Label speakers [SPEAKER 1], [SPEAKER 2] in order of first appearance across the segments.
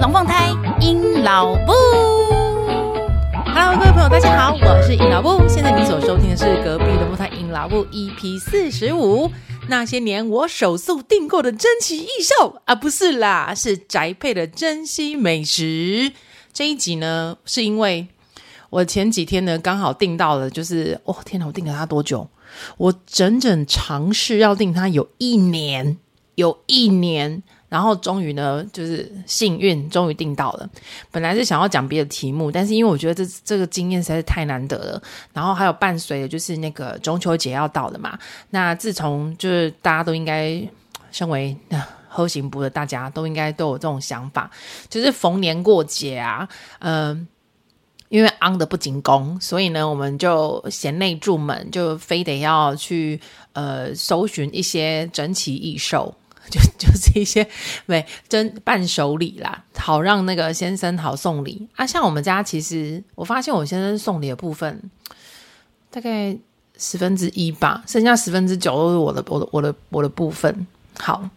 [SPEAKER 1] 龙凤胎阴老布。Hello，各位朋友，大家好，我是阴老布。现在你所收听的是隔壁龙凤胎阴老布 EP 四十五。那些年我手速订购的珍奇异兽啊，不是啦，是宅配的珍稀美食。这一集呢，是因为我前几天呢刚好订到了，就是哦天哪，我订了它多久？我整整尝试要订它有一年，有一年。然后终于呢，就是幸运，终于订到了。本来是想要讲别的题目，但是因为我觉得这这个经验实在是太难得了。然后还有伴随的就是那个中秋节要到了嘛。那自从就是大家都应该身为 后行部的，大家都应该都有这种想法，就是逢年过节啊，嗯、呃，因为昂的不进宫，所以呢，我们就贤内助门就非得要去呃搜寻一些珍奇异兽。就 就是一些没真伴手礼啦，好让那个先生好送礼啊。像我们家，其实我发现我先生送礼的部分大概十分之一吧，剩下十分之九都是我的我的我的我的部分。好，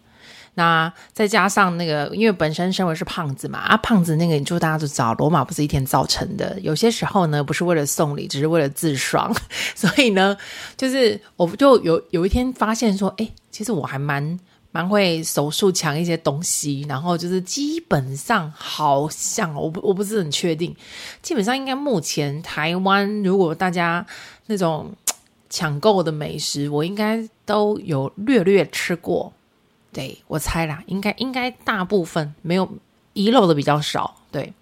[SPEAKER 1] 那再加上那个，因为本身身为是胖子嘛，啊，胖子那个，你就大家都知道，罗马不是一天造成的。有些时候呢，不是为了送礼，只是为了自爽。所以呢，就是我就有有一天发现说，哎，其实我还蛮。蛮会手速抢一些东西，然后就是基本上好像我不我不是很确定，基本上应该目前台湾如果大家那种抢购的美食，我应该都有略略吃过。对，我猜啦，应该应该大部分没有遗漏的比较少。对，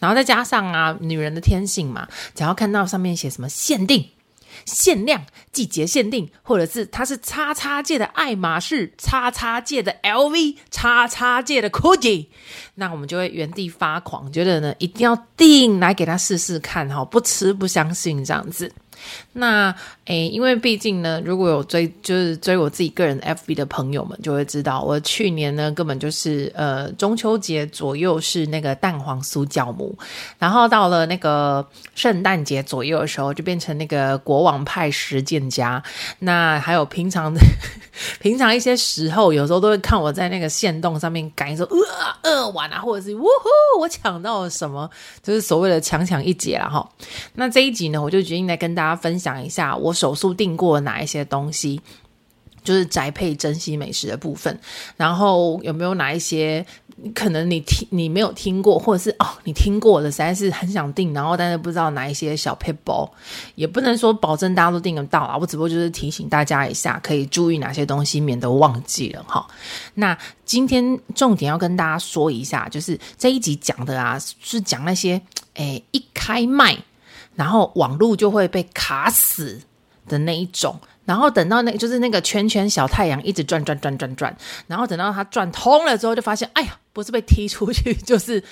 [SPEAKER 1] 然后再加上啊，女人的天性嘛，只要看到上面写什么限定。限量、季节限定，或者是它是叉叉界的爱马仕、叉叉界的 LV、叉叉界的 Gucci，那我们就会原地发狂，觉得呢一定要订来给他试试看哈，不吃不相信这样子。那诶，因为毕竟呢，如果有追就是追我自己个人 FB 的朋友们，就会知道我去年呢根本就是呃中秋节左右是那个蛋黄酥酵母，然后到了那个圣诞节左右的时候就变成那个国王派实践家。那还有平常的 平常一些时候，有时候都会看我在那个线动上面改说呃饿完啊，或者是呜呼我抢到了什么，就是所谓的强抢一节了哈。那这一集呢，我就决定来跟大家分享一下我手速订过哪一些东西，就是宅配珍稀美食的部分。然后有没有哪一些可能你听你没有听过，或者是哦你听过的，实在是很想订，然后但是不知道哪一些小撇步，也不能说保证大家都订得到啊。我只不过就是提醒大家一下，可以注意哪些东西，免得忘记了哈。那今天重点要跟大家说一下，就是这一集讲的啊，是讲那些诶一开卖。然后网络就会被卡死的那一种，然后等到那就是那个圈圈小太阳一直转转转转转，然后等到它转通了之后，就发现哎呀，不是被踢出去就是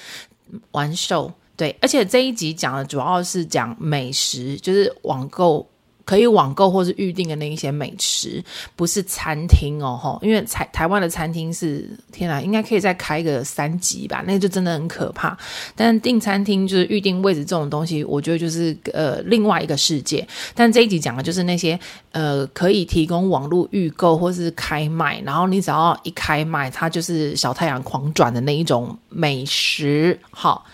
[SPEAKER 1] 完售。对，而且这一集讲的主要是讲美食，就是网购。可以网购或是预订的那一些美食，不是餐厅哦，吼，因为台台湾的餐厅是天啊，应该可以再开个三级吧，那就真的很可怕。但订餐厅就是预定位置这种东西，我觉得就是呃另外一个世界。但这一集讲的就是那些呃可以提供网络预购或是开卖，然后你只要一开卖，它就是小太阳狂转的那一种美食。好，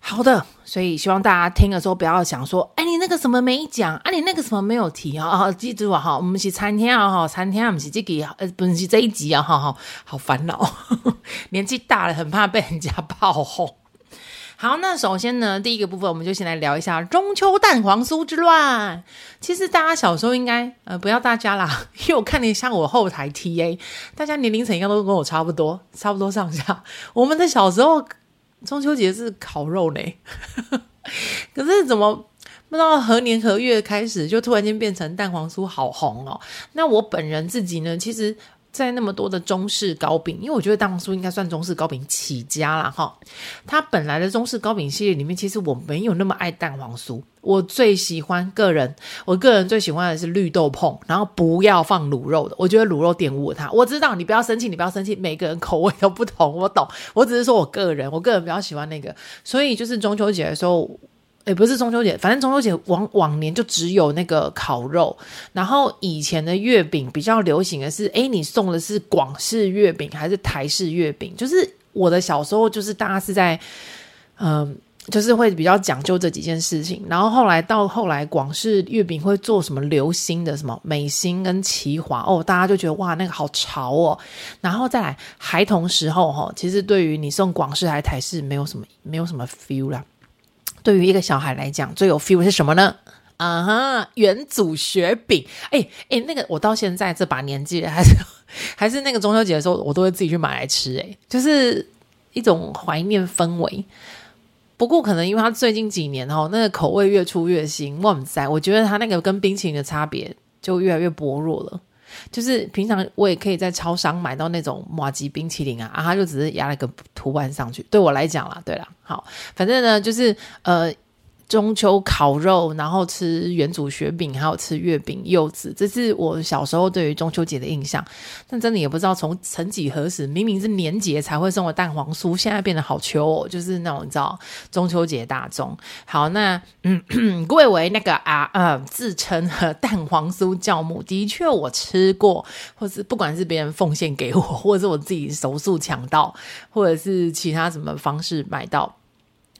[SPEAKER 1] 好的。所以希望大家听的时候不要想说，哎，你那个什么没讲，啊，你那个什么没有提啊？记住啊，哈，我们是餐厅啊，哈，餐厅啊，不是这个，呃，不是这一集啊，哈，哈，好烦恼，年纪大了，很怕被人家炮轰。好，那首先呢，第一个部分，我们就先来聊一下中秋蛋黄酥之乱。其实大家小时候应该，呃，不要大家啦，因为我看你像我后台 TA，大家年龄层应该都跟我差不多，差不多上下。我们的小时候。中秋节是烤肉呢，可是怎么不知道何年何月开始就突然间变成蛋黄酥好红哦？那我本人自己呢，其实，在那么多的中式糕饼，因为我觉得蛋黄酥应该算中式糕饼起家了哈。它本来的中式糕饼系列里面，其实我没有那么爱蛋黄酥。我最喜欢个人，我个人最喜欢的是绿豆椪，然后不要放卤肉的。我觉得卤肉玷污了它。我知道你不要生气，你不要生气，每个人口味都不同，我懂。我只是说我个人，我个人比较喜欢那个。所以就是中秋节的时候，也不是中秋节，反正中秋节往往年就只有那个烤肉。然后以前的月饼比较流行的是，诶，你送的是广式月饼还是台式月饼？就是。我的小时候就是大家是在，嗯、就是会比较讲究这几件事情，然后后来到后来广式月饼会做什么流心的什么美心跟奇华哦，大家就觉得哇那个好潮哦，然后再来孩童时候哈，其实对于你送广式还是台式没有什么没有什么 feel 啦。对于一个小孩来讲，最有 feel 是什么呢？啊哈，元祖雪饼，哎哎，那个我到现在这把年纪了，还是 还是那个中秋节的时候，我都会自己去买来吃，哎，就是一种怀念氛围。不过可能因为他最近几年哦，那个口味越出越新，哇塞！我觉得他那个跟冰淇淋的差别就越来越薄弱了。就是平常我也可以在超商买到那种马吉冰淇淋啊，啊，他就只是压了个图案上去。对我来讲啦，对啦，好，反正呢就是呃。中秋烤肉，然后吃元祖雪饼，还有吃月饼、柚子，这是我小时候对于中秋节的印象。但真的也不知道从曾几何时，明明是年节才会送的蛋黄酥，现在变得好秋哦，就是那种你知道中秋节大粽。好，那嗯，贵为那个啊呃自称蛋黄酥教母，的确我吃过，或是不管是别人奉献给我，或者是我自己手速抢到，或者是其他什么方式买到。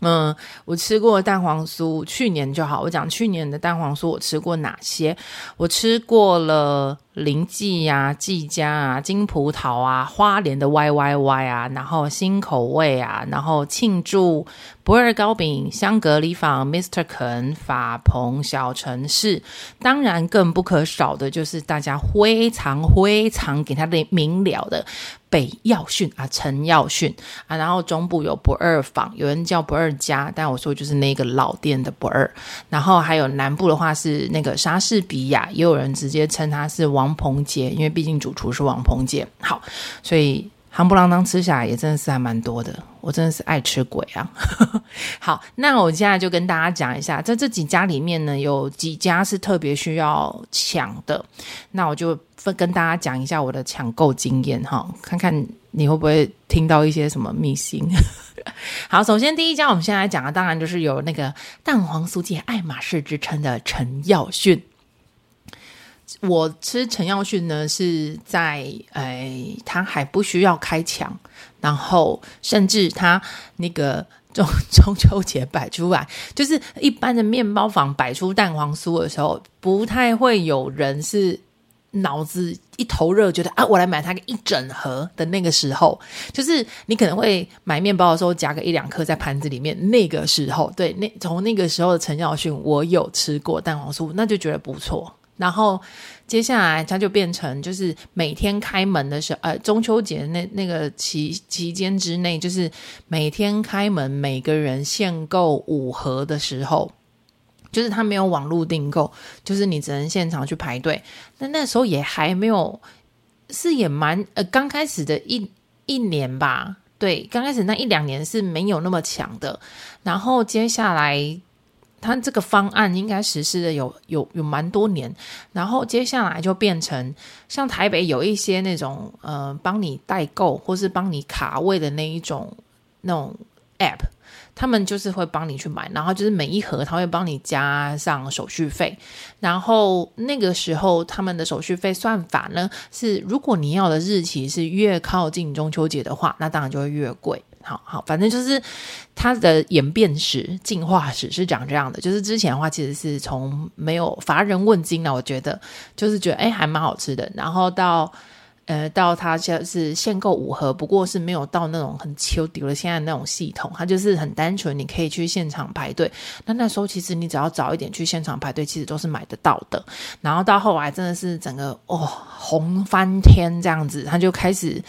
[SPEAKER 1] 嗯，我吃过蛋黄酥，去年就好。我讲去年的蛋黄酥，我吃过哪些？我吃过了林记呀、季家啊、金葡萄啊、花莲的 Y Y Y 啊，然后新口味啊，然后庆祝不二糕饼、香格里坊、Mr. 肯、法鹏小城市，当然更不可少的就是大家非常非常给他的明了的。北耀训啊，陈耀训啊，然后中部有不二坊，有人叫不二家，但我说就是那个老店的不二。然后还有南部的话是那个莎士比亚，也有人直接称他是王鹏杰，因为毕竟主厨是王鹏杰。好，所以夯不啷当吃下来也真的是还蛮多的，我真的是爱吃鬼啊。好，那我现在就跟大家讲一下，在这几家里面呢，有几家是特别需要抢的，那我就。分跟大家讲一下我的抢购经验哈，看看你会不会听到一些什么秘辛。好，首先第一家我们先来讲的，当然就是有那个蛋黄酥界爱马仕之称的陈耀训。我吃陈耀迅呢是在哎，他还不需要开抢，然后甚至他那个中中秋节摆出来，就是一般的面包房摆出蛋黄酥的时候，不太会有人是。脑子一头热，觉得啊，我来买它个一整盒的那个时候，就是你可能会买面包的时候夹个一两颗在盘子里面。那个时候，对，那从那个时候的陈耀迅，我有吃过蛋黄酥，那就觉得不错。然后接下来它就变成就是每天开门的时候，呃，中秋节那那个期期间之内，就是每天开门，每个人限购五盒的时候。就是他没有网络订购，就是你只能现场去排队。那那时候也还没有，是也蛮呃，刚开始的一一年吧，对，刚开始那一两年是没有那么强的。然后接下来，他这个方案应该实施的有有有蛮多年。然后接下来就变成像台北有一些那种呃，帮你代购或是帮你卡位的那一种那种 app。他们就是会帮你去买，然后就是每一盒他会帮你加上手续费，然后那个时候他们的手续费算法呢是，如果你要的日期是越靠近中秋节的话，那当然就会越贵。好好，反正就是它的演变史、进化史是长这样的。就是之前的话，其实是从没有乏人问津了，我觉得就是觉得哎还蛮好吃的，然后到。呃，到它就是限购五盒，不过是没有到那种很求丢的现在那种系统，它就是很单纯，你可以去现场排队。那那时候其实你只要早一点去现场排队，其实都是买得到的。然后到后来真的是整个哦红翻天这样子，他就开始，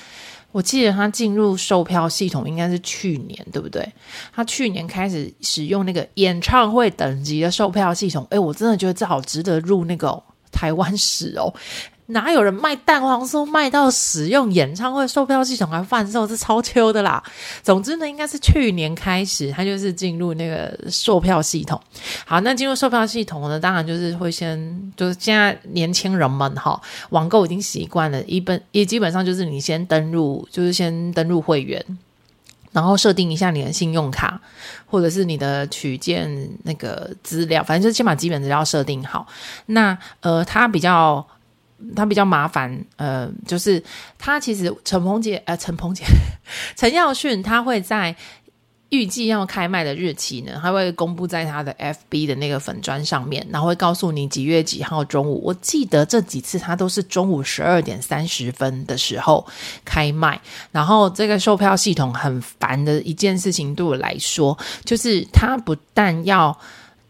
[SPEAKER 1] 我记得他进入售票系统应该是去年，对不对？他去年开始使用那个演唱会等级的售票系统，哎，我真的觉得这好值得入那个台湾史哦。哪有人卖蛋黄酥卖到使用演唱会售票系统来贩售？是超秋的啦。总之呢，应该是去年开始，他就是进入那个售票系统。好，那进入售票系统呢，当然就是会先，就是现在年轻人们哈，网购已经习惯了，一本也基本上就是你先登入，就是先登入会员，然后设定一下你的信用卡或者是你的取件那个资料，反正就是先把基本资料设定好。那呃，它比较。他比较麻烦，呃，就是他其实陈鹏杰，呃，陈鹏杰，陈耀迅他会在。预计要开卖的日期呢，他会公布在他的 FB 的那个粉砖上面，然后会告诉你几月几号中午。我记得这几次他都是中午十二点三十分的时候开卖。然后这个售票系统很烦的一件事情，对我来说，就是他不但要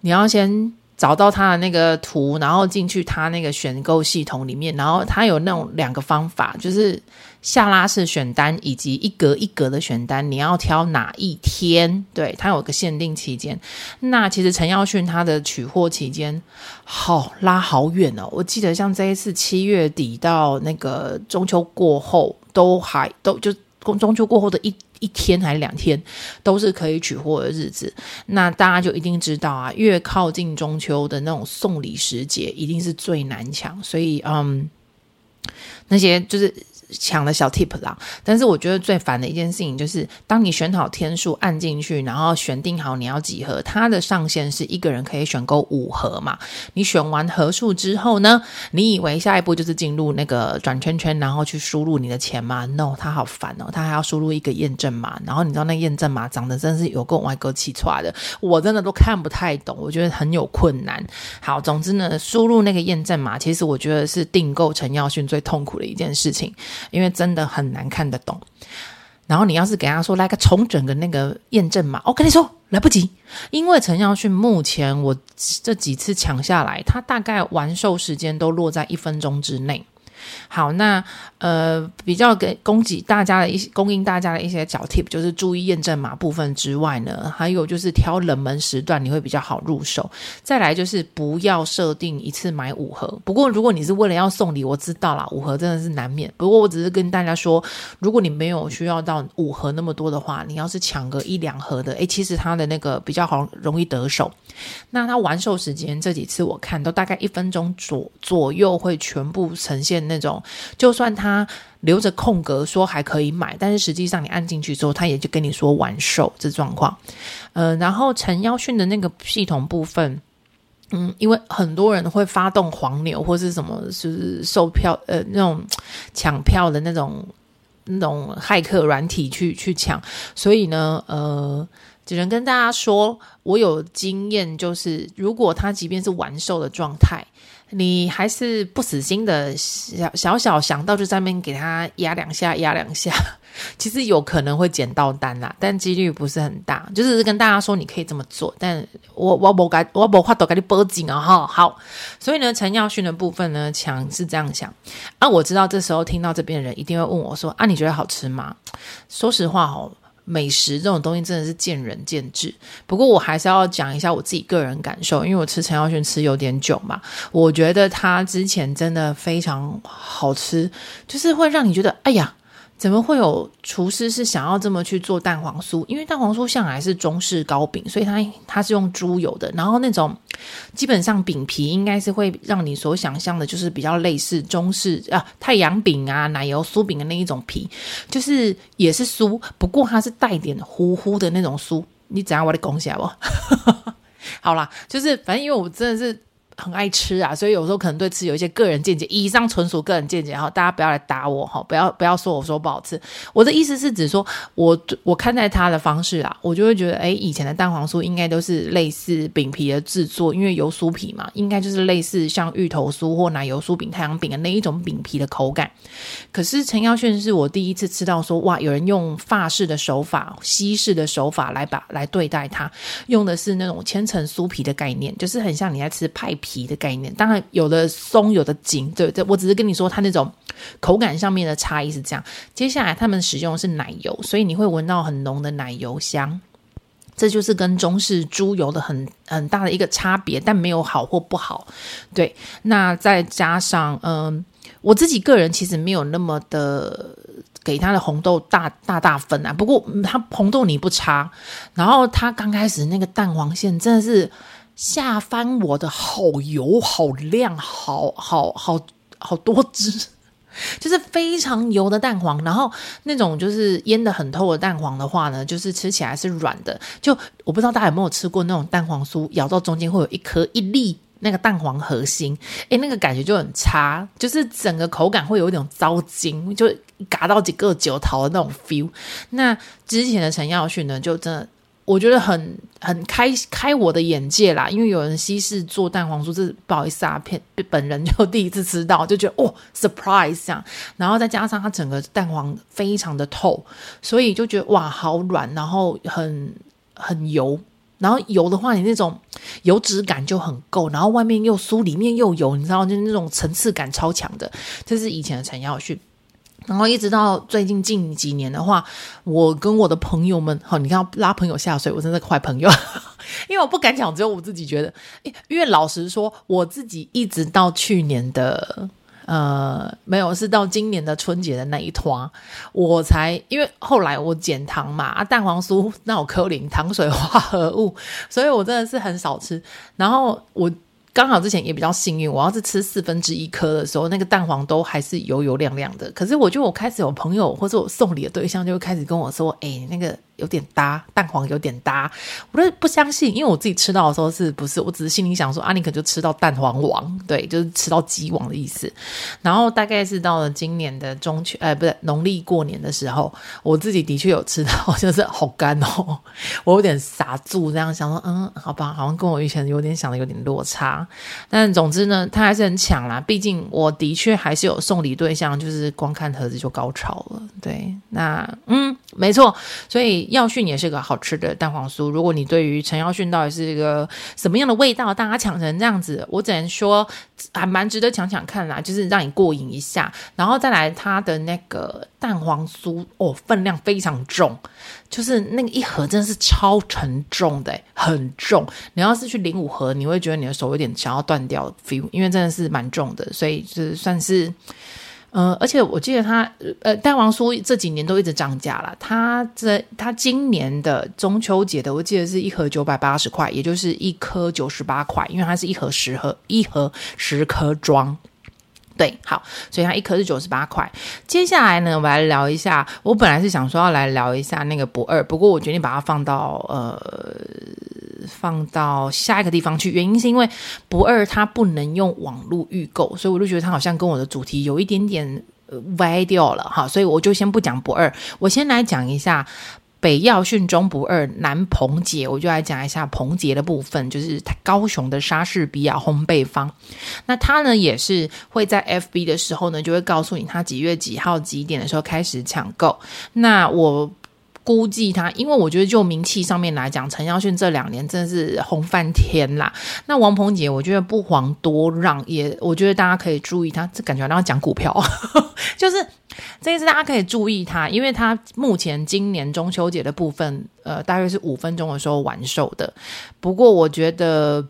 [SPEAKER 1] 你要先找到他的那个图，然后进去他那个选购系统里面，然后他有那种两个方法，就是。下拉式选单以及一格一格的选单，你要挑哪一天？对，它有个限定期间。那其实陈耀迅他的取货期间好拉好远哦。我记得像这一次七月底到那个中秋过后，都还都就中秋过后的一一天还是两天，都是可以取货的日子。那大家就一定知道啊，越靠近中秋的那种送礼时节，一定是最难抢。所以，嗯，那些就是。抢的小 tip 啦，但是我觉得最烦的一件事情就是，当你选好天数按进去，然后选定好你要几盒，它的上限是一个人可以选购五盒嘛。你选完盒数之后呢，你以为下一步就是进入那个转圈圈，然后去输入你的钱吗？No，它好烦哦，它还要输入一个验证码，然后你知道那验证码长得真是有够歪哥气出来的，我真的都看不太懂，我觉得很有困难。好，总之呢，输入那个验证码，其实我觉得是订购陈耀迅最痛苦的一件事情。因为真的很难看得懂，然后你要是给他说来个重整的那个验证码，我跟你说来不及，因为陈耀迅目前我这几次抢下来，他大概完售时间都落在一分钟之内。好，那呃，比较给供给大家的一些供应大家的一些小 tip，就是注意验证码部分之外呢，还有就是挑冷门时段，你会比较好入手。再来就是不要设定一次买五盒。不过如果你是为了要送礼，我知道啦，五盒真的是难免。不过我只是跟大家说，如果你没有需要到五盒那么多的话，你要是抢个一两盒的，诶，其实它的那个比较好容易得手。那它完售时间这几次我看都大概一分钟左左右会全部呈现那。种，就算他留着空格说还可以买，但是实际上你按进去之后，他也就跟你说完售这状况。呃，然后陈耀迅的那个系统部分，嗯，因为很多人会发动黄牛或是什么，就是售票呃那种抢票的那种那种骇客软体去去抢，所以呢，呃，只能跟大家说，我有经验，就是如果他即便是完售的状态。你还是不死心的，小小小想到就在那边给他压两下，压两下，其实有可能会捡到单啦，但几率不是很大。就是跟大家说你可以这么做，但我我不该我不话都给你报警啊哈。好，所以呢，陈耀训的部分呢，强是这样想啊。我知道这时候听到这边的人一定会问我说啊，你觉得好吃吗？说实话哦。美食这种东西真的是见仁见智，不过我还是要讲一下我自己个人感受，因为我吃陈耀轩吃有点久嘛，我觉得他之前真的非常好吃，就是会让你觉得哎呀。怎么会有厨师是想要这么去做蛋黄酥？因为蛋黄酥向来是中式糕饼，所以它它是用猪油的。然后那种基本上饼皮应该是会让你所想象的，就是比较类似中式啊太阳饼啊奶油酥饼的那一种皮，就是也是酥，不过它是带点糊糊的那种酥。你怎样我的恭喜啊不？好啦，就是反正因为我真的是。很爱吃啊，所以有时候可能对吃有一些个人见解。以上纯属个人见解，哈，大家不要来打我哈，不要不要说我说不好吃。我的意思是指说，我我看待它的方式啊，我就会觉得，哎，以前的蛋黄酥应该都是类似饼皮的制作，因为油酥皮嘛，应该就是类似像芋头酥或奶油酥饼、太阳饼的那一种饼皮的口感。可是陈耀炫是我第一次吃到说，哇，有人用法式的手法、西式的手法来把来对待它，用的是那种千层酥皮的概念，就是很像你在吃派皮。皮的概念，当然有的松，有的紧，对对，我只是跟你说，它那种口感上面的差异是这样。接下来他们使用的是奶油，所以你会闻到很浓的奶油香，这就是跟中式猪油的很很大的一个差别，但没有好或不好。对，那再加上，嗯，我自己个人其实没有那么的给它的红豆大大大分啊，不过它红豆泥不差，然后它刚开始那个蛋黄馅真的是。下翻我的好油好亮好好好好多汁，就是非常油的蛋黄，然后那种就是腌得很透的蛋黄的话呢，就是吃起来是软的。就我不知道大家有没有吃过那种蛋黄酥，咬到中间会有一颗一粒那个蛋黄核心，诶，那个感觉就很差，就是整个口感会有一种糟精，就嘎到几个九桃的那种 feel。那之前的陈耀训呢，就真的。我觉得很很开开我的眼界啦，因为有人西式做蛋黄酥，这不好意思啊，骗本人就第一次吃到，就觉得哦，surprise 这样，然后再加上它整个蛋黄非常的透，所以就觉得哇，好软，然后很很油，然后油的话，你那种油脂感就很够，然后外面又酥，里面又油，你知道，就是那种层次感超强的，这是以前的陈耀训。然后一直到最近近几年的话，我跟我的朋友们，好，你看拉朋友下水，我真的坏朋友，因为我不敢讲，只有我自己觉得。因为老实说，我自己一直到去年的呃没有，是到今年的春节的那一团，我才因为后来我减糖嘛，啊蛋黄酥那有可林糖水化合物，所以我真的是很少吃。然后我。刚好之前也比较幸运，我要是吃四分之一颗的时候，那个蛋黄都还是油油亮亮的。可是我就我开始有朋友或者我送礼的对象就会开始跟我说：“哎，那个。”有点搭，蛋黄有点搭，我都不相信，因为我自己吃到的时候是不是？我只是心里想说，啊，你可就吃到蛋黄王，对，就是吃到鸡王的意思。然后大概是到了今年的中秋，呃，不是农历过年的时候，我自己的确有吃到，就是好干哦，我有点傻住，这样想说，嗯，好吧，好像跟我以前有点想的有点落差。但总之呢，他还是很抢啦，毕竟我的确还是有送礼对象，就是光看盒子就高潮了。对，那嗯，没错，所以。耀训也是个好吃的蛋黄酥。如果你对于陈耀训到底是一个什么样的味道，大家抢成这样子，我只能说还蛮值得抢抢看啦，就是让你过瘾一下。然后再来它的那个蛋黄酥哦，分量非常重，就是那个一盒真的是超沉重的，很重。你要是去领五盒，你会觉得你的手有点想要断掉 feel，因为真的是蛮重的，所以就是算是。嗯，而且我记得它，呃，蛋黄酥这几年都一直涨价了。它这它今年的中秋节的，我记得是一盒九百八十块，也就是一颗九十八块，因为它是一盒十盒，一盒十颗装。对，好，所以它一颗是九十八块。接下来呢，我们来聊一下。我本来是想说要来聊一下那个不二，不过我决定把它放到呃。放到下一个地方去，原因是因为不二它不能用网络预购，所以我就觉得它好像跟我的主题有一点点歪掉了哈，所以我就先不讲不二，我先来讲一下北药训中不二南鹏杰，我就来讲一下鹏杰的部分，就是高雄的莎士比亚烘焙坊，那他呢也是会在 FB 的时候呢就会告诉你他几月几号几点的时候开始抢购，那我。估计他，因为我觉得就名气上面来讲，陈耀迅这两年真的是红翻天啦。那王鹏杰，我觉得不遑多让，也我觉得大家可以注意他，这感觉让他讲股票，就是这一次大家可以注意他，因为他目前今年中秋节的部分，呃，大约是五分钟的时候完售的。不过我觉得，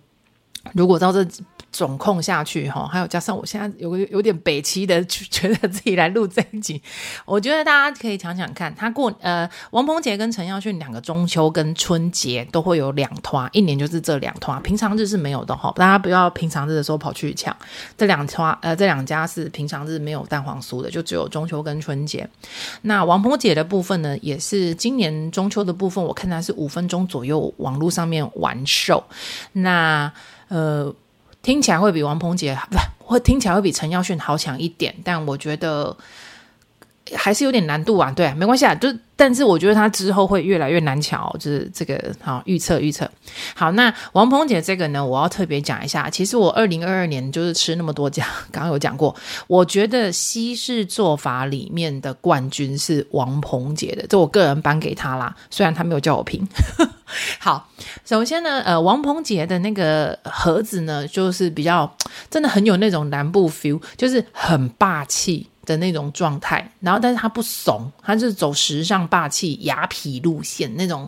[SPEAKER 1] 如果到这。总控下去哈，还有加上我现在有个有点北七的，觉得自己来录这一集，我觉得大家可以想想看，他过呃王鹏杰跟陈耀训两个中秋跟春节都会有两团，一年就是这两团，平常日是没有的哈，大家不要平常日的时候跑去抢，这两团呃这两家是平常日没有蛋黄酥的，就只有中秋跟春节。那王鹏杰的部分呢，也是今年中秋的部分，我看他是五分钟左右网络上面完售，那呃。听起来会比王鹏杰不，会听起来会比陈耀顺好抢一点，但我觉得还是有点难度啊。对啊，没关系啊，就。但是我觉得他之后会越来越难抢，就是这个好预测预测。好，那王鹏杰这个呢，我要特别讲一下。其实我二零二二年就是吃那么多家，刚刚有讲过，我觉得西式做法里面的冠军是王鹏杰的，这我个人颁给他啦。虽然他没有叫我评。好，首先呢，呃，王鹏杰的那个盒子呢，就是比较真的很有那种南部 feel，就是很霸气。的那种状态，然后但是他不怂，他是走时尚霸气雅痞路线那种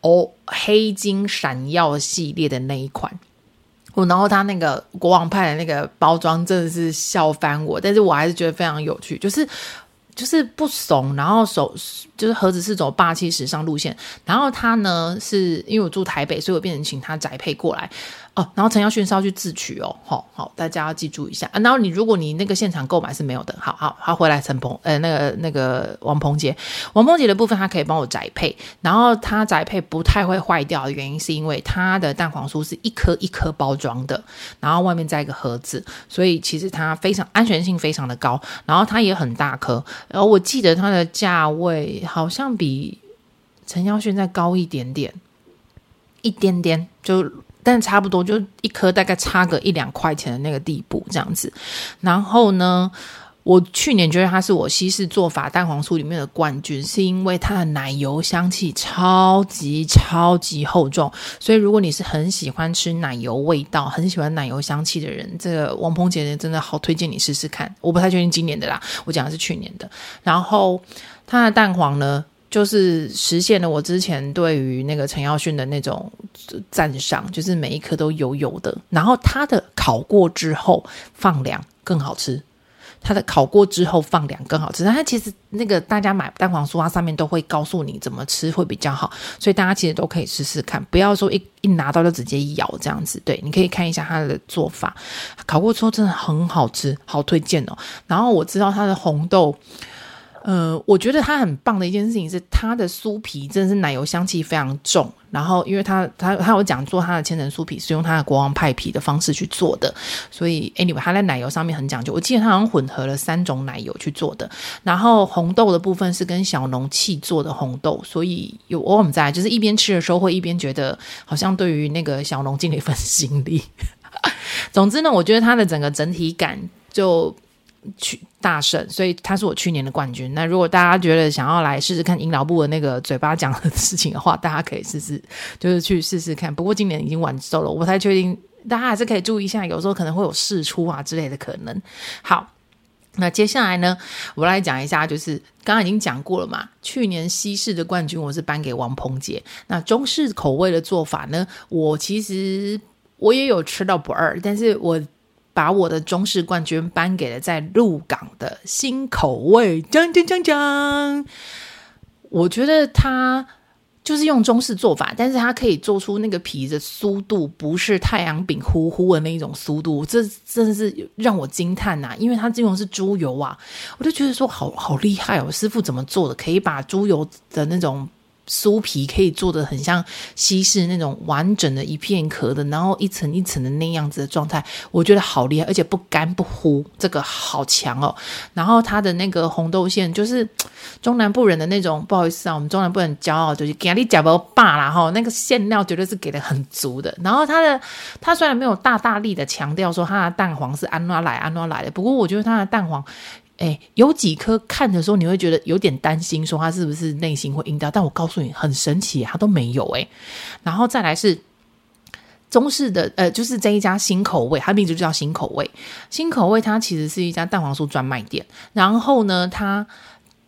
[SPEAKER 1] 哦，黑金闪耀系列的那一款。哦，然后他那个国王派的那个包装真的是笑翻我，但是我还是觉得非常有趣，就是就是不怂，然后手就是盒子是走霸气时尚路线，然后他呢是因为我住台北，所以我变成请他宅配过来。哦，然后陈耀迅是要去自取哦，好好，大家要记住一下。啊、然后你如果你那个现场购买是没有的，好好好，回来陈鹏，呃，那个那个王鹏杰，王鹏杰的部分他可以帮我宅配，然后他宅配不太会坏掉的原因是因为他的蛋黄酥是一颗一颗包装的，然后外面再一个盒子，所以其实它非常安全性非常的高，然后它也很大颗，然后我记得它的价位好像比陈耀迅再高一点点，一点点就。但差不多就一颗，大概差个一两块钱的那个地步这样子。然后呢，我去年觉得它是我西式做法蛋黄酥里面的冠军，是因为它的奶油香气超级超级厚重。所以如果你是很喜欢吃奶油味道、很喜欢奶油香气的人，这个王鹏姐姐真的好推荐你试试看。我不太确定今年的啦，我讲的是去年的。然后它的蛋黄呢，就是实现了我之前对于那个陈耀迅的那种赞赏，就是每一颗都油油的。然后它的烤过之后放凉更好吃，它的烤过之后放凉更好吃。但它其实那个大家买蛋黄酥，它上面都会告诉你怎么吃会比较好，所以大家其实都可以试试看，不要说一一拿到就直接咬这样子。对，你可以看一下它的做法，烤过之后真的很好吃，好推荐哦。然后我知道它的红豆。呃，我觉得它很棒的一件事情是，它的酥皮真的是奶油香气非常重。然后，因为它它它有讲做它的千层酥皮是用它的国王派皮的方式去做的，所以 anyway 它在奶油上面很讲究。我记得它好像混合了三种奶油去做的。然后红豆的部分是跟小农契做的红豆，所以有我们在就是一边吃的时候会一边觉得好像对于那个小农尽了一份心力。总之呢，我觉得它的整个整体感就。去大胜，所以他是我去年的冠军。那如果大家觉得想要来试试看阴老木的那个嘴巴讲的事情的话，大家可以试试，就是去试试看。不过今年已经完售了，我不太确定，大家还是可以注意一下，有时候可能会有试出啊之类的可能。好，那接下来呢，我来讲一下，就是刚刚已经讲过了嘛，去年西式的冠军我是颁给王鹏杰。那中式口味的做法呢，我其实我也有吃到不二，但是我。把我的中式冠军颁给了在鹿港的新口味，锵锵锵锵！我觉得他就是用中式做法，但是他可以做出那个皮的酥度，不是太阳饼糊糊的那一种酥度，这真的是让我惊叹呐！因为他用的是猪油啊，我就觉得说好好厉害哦，师傅怎么做的，可以把猪油的那种。酥皮可以做得很像西式那种完整的一片壳的，然后一层一层的那样子的状态，我觉得好厉害，而且不干不糊，这个好强哦。然后它的那个红豆馅，就是中南部人的那种，不好意思啊，我们中南部人骄傲就是给你假包霸啦哈，那个馅料绝对是给的很足的。然后它的它虽然没有大大力的强调说它的蛋黄是安怎来安怎来的，不过我觉得它的蛋黄。哎，有几颗看的时候你会觉得有点担心，说他是不是内心会阴掉？但我告诉你，很神奇，他都没有哎。然后再来是中式的，呃，就是这一家新口味，它名字就叫新口味。新口味它其实是一家蛋黄酥专卖店。然后呢，它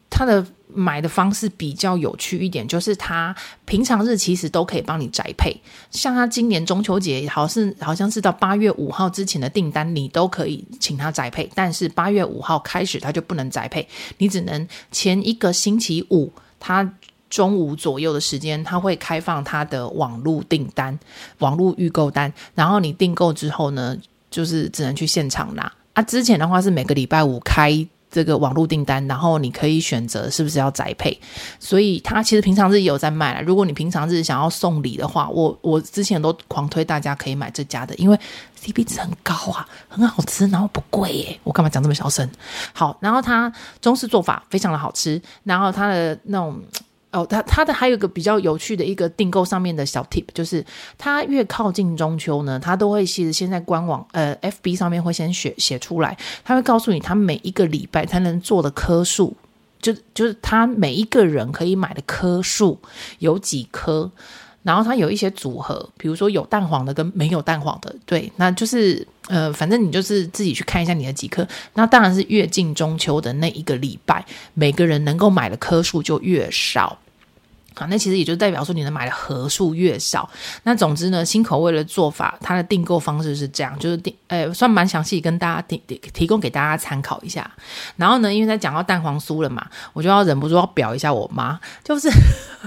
[SPEAKER 1] 它的。买的方式比较有趣一点，就是他平常日其实都可以帮你宅配，像他今年中秋节好像是好像是到八月五号之前的订单，你都可以请他宅配，但是八月五号开始他就不能宅配，你只能前一个星期五，他中午左右的时间，他会开放他的网络订单、网络预购单，然后你订购之后呢，就是只能去现场拿啊。之前的话是每个礼拜五开。这个网络订单，然后你可以选择是不是要宅配，所以它其实平常日也有在卖了。如果你平常日想要送礼的话，我我之前都狂推大家可以买这家的，因为 CP 值很高啊，很好吃，然后不贵耶。我干嘛讲这么小声？好，然后它中式做法非常的好吃，然后它的那种。哦，它它的还有一个比较有趣的一个订购上面的小 tip，就是它越靠近中秋呢，它都会其实现在官网呃 FB 上面会先写写出来，它会告诉你它每一个礼拜才能做的颗数，就就是它每一个人可以买的颗数有几颗。然后它有一些组合，比如说有蛋黄的跟没有蛋黄的，对，那就是呃，反正你就是自己去看一下你的几颗。那当然是越近中秋的那一个礼拜，每个人能够买的颗数就越少。好，那其实也就代表说你能买的盒数越少。那总之呢，新口味的做法，它的订购方式是这样，就是订，呃，算蛮详细，跟大家提提供给大家参考一下。然后呢，因为在讲到蛋黄酥了嘛，我就要忍不住要表一下我妈，就是